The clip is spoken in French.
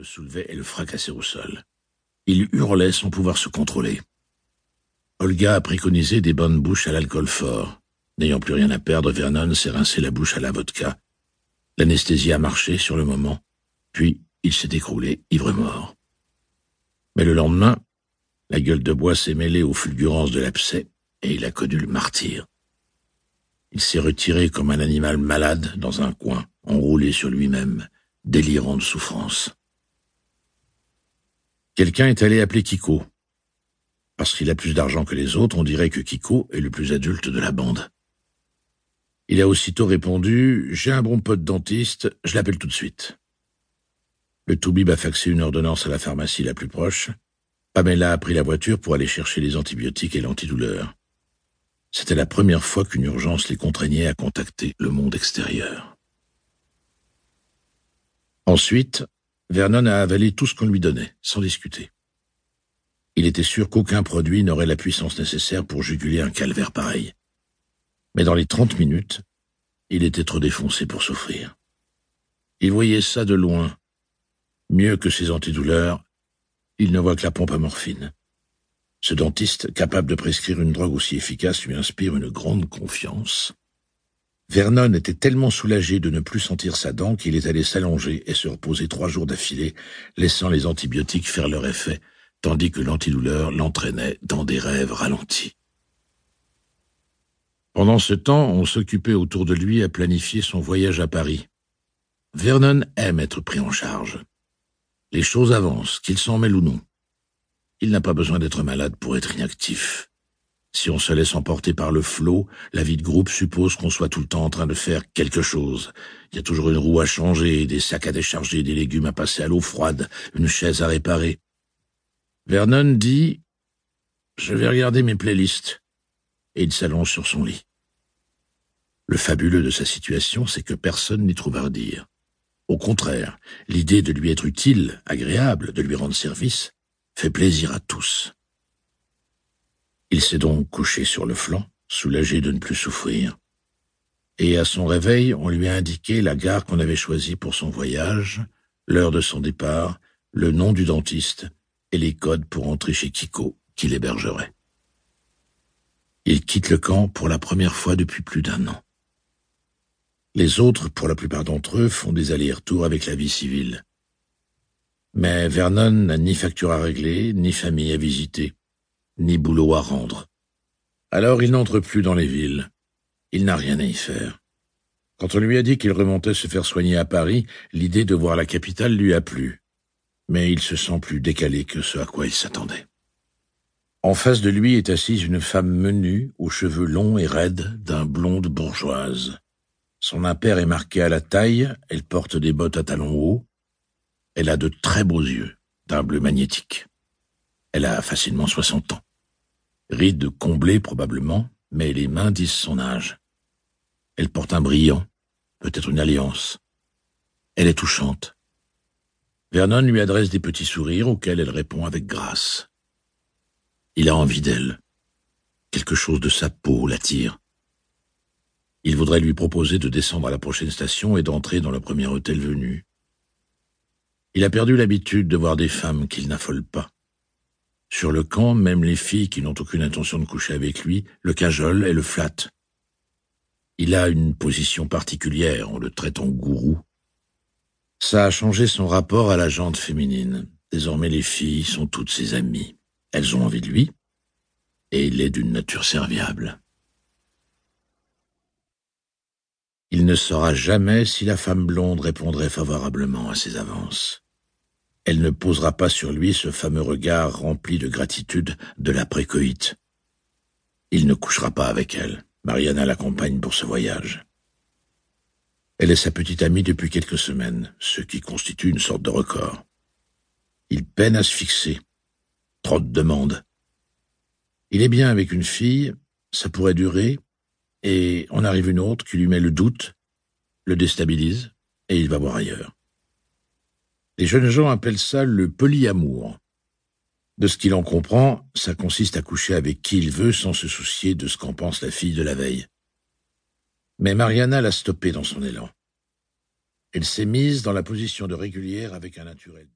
le soulevait et le fracassait au sol. Il hurlait sans pouvoir se contrôler. Olga a préconisé des bonnes bouches à l'alcool fort. N'ayant plus rien à perdre, Vernon s'est rincé la bouche à la vodka. L'anesthésie a marché sur le moment, puis il s'est écroulé, ivre-mort. Mais le lendemain, la gueule de bois s'est mêlée aux fulgurances de l'abcès et il a connu le martyr. Il s'est retiré comme un animal malade dans un coin, enroulé sur lui-même, délirant de souffrance. Quelqu'un est allé appeler Kiko. Parce qu'il a plus d'argent que les autres, on dirait que Kiko est le plus adulte de la bande. Il a aussitôt répondu « J'ai un bon pote dentiste, je l'appelle tout de suite ». Le Toubib a faxé une ordonnance à la pharmacie la plus proche. Pamela a pris la voiture pour aller chercher les antibiotiques et l'antidouleur. C'était la première fois qu'une urgence les contraignait à contacter le monde extérieur. Ensuite, Vernon a avalé tout ce qu'on lui donnait, sans discuter. Il était sûr qu'aucun produit n'aurait la puissance nécessaire pour juguler un calvaire pareil. Mais dans les trente minutes, il était trop défoncé pour souffrir. Il voyait ça de loin. Mieux que ses antidouleurs, il ne voit que la pompe à morphine. Ce dentiste, capable de prescrire une drogue aussi efficace, lui inspire une grande confiance. Vernon était tellement soulagé de ne plus sentir sa dent qu'il est allé s'allonger et se reposer trois jours d'affilée, laissant les antibiotiques faire leur effet, tandis que l'antidouleur l'entraînait dans des rêves ralentis. Pendant ce temps, on s'occupait autour de lui à planifier son voyage à Paris. Vernon aime être pris en charge. Les choses avancent, qu'il s'en mêle ou non. Il n'a pas besoin d'être malade pour être inactif. Si on se laisse emporter par le flot, la vie de groupe suppose qu'on soit tout le temps en train de faire quelque chose. Il y a toujours une roue à changer, des sacs à décharger, des légumes à passer à l'eau froide, une chaise à réparer. Vernon dit « Je vais regarder mes playlists » et il s'allonge sur son lit. Le fabuleux de sa situation, c'est que personne n'y trouve à redire. Au contraire, l'idée de lui être utile, agréable, de lui rendre service, fait plaisir à tous. Il s'est donc couché sur le flanc, soulagé de ne plus souffrir. Et à son réveil, on lui a indiqué la gare qu'on avait choisie pour son voyage, l'heure de son départ, le nom du dentiste et les codes pour entrer chez Kiko, qui l'hébergerait. Il quitte le camp pour la première fois depuis plus d'un an. Les autres, pour la plupart d'entre eux, font des allers-retours avec la vie civile. Mais Vernon n'a ni facture à régler, ni famille à visiter ni boulot à rendre. Alors il n'entre plus dans les villes. Il n'a rien à y faire. Quand on lui a dit qu'il remontait se faire soigner à Paris, l'idée de voir la capitale lui a plu. Mais il se sent plus décalé que ce à quoi il s'attendait. En face de lui est assise une femme menue, aux cheveux longs et raides, d'un blonde bourgeoise. Son impair est marqué à la taille, elle porte des bottes à talons hauts. Elle a de très beaux yeux, d'un bleu magnétique. Elle a facilement soixante ans. Rides comblées probablement, mais les mains disent son âge. Elle porte un brillant, peut-être une alliance. Elle est touchante. Vernon lui adresse des petits sourires auxquels elle répond avec grâce. Il a envie d'elle. Quelque chose de sa peau l'attire. Il voudrait lui proposer de descendre à la prochaine station et d'entrer dans le premier hôtel venu. Il a perdu l'habitude de voir des femmes qu'il n'affole pas. Sur le camp, même les filles qui n'ont aucune intention de coucher avec lui le cajolent et le flattent. Il a une position particulière, on le traite en gourou. Ça a changé son rapport à la jante féminine. Désormais les filles sont toutes ses amies. Elles ont envie de lui, et il est d'une nature serviable. Il ne saura jamais si la femme blonde répondrait favorablement à ses avances elle ne posera pas sur lui ce fameux regard rempli de gratitude de la précoïte. Il ne couchera pas avec elle. Mariana l'accompagne pour ce voyage. Elle est sa petite amie depuis quelques semaines, ce qui constitue une sorte de record. Il peine à se fixer. Trop de demandes. Il est bien avec une fille, ça pourrait durer, et on arrive une autre qui lui met le doute, le déstabilise, et il va voir ailleurs. Les jeunes gens appellent ça le polyamour. De ce qu'il en comprend, ça consiste à coucher avec qui il veut sans se soucier de ce qu'en pense la fille de la veille. Mais Mariana l'a stoppé dans son élan. Elle s'est mise dans la position de régulière avec un naturel.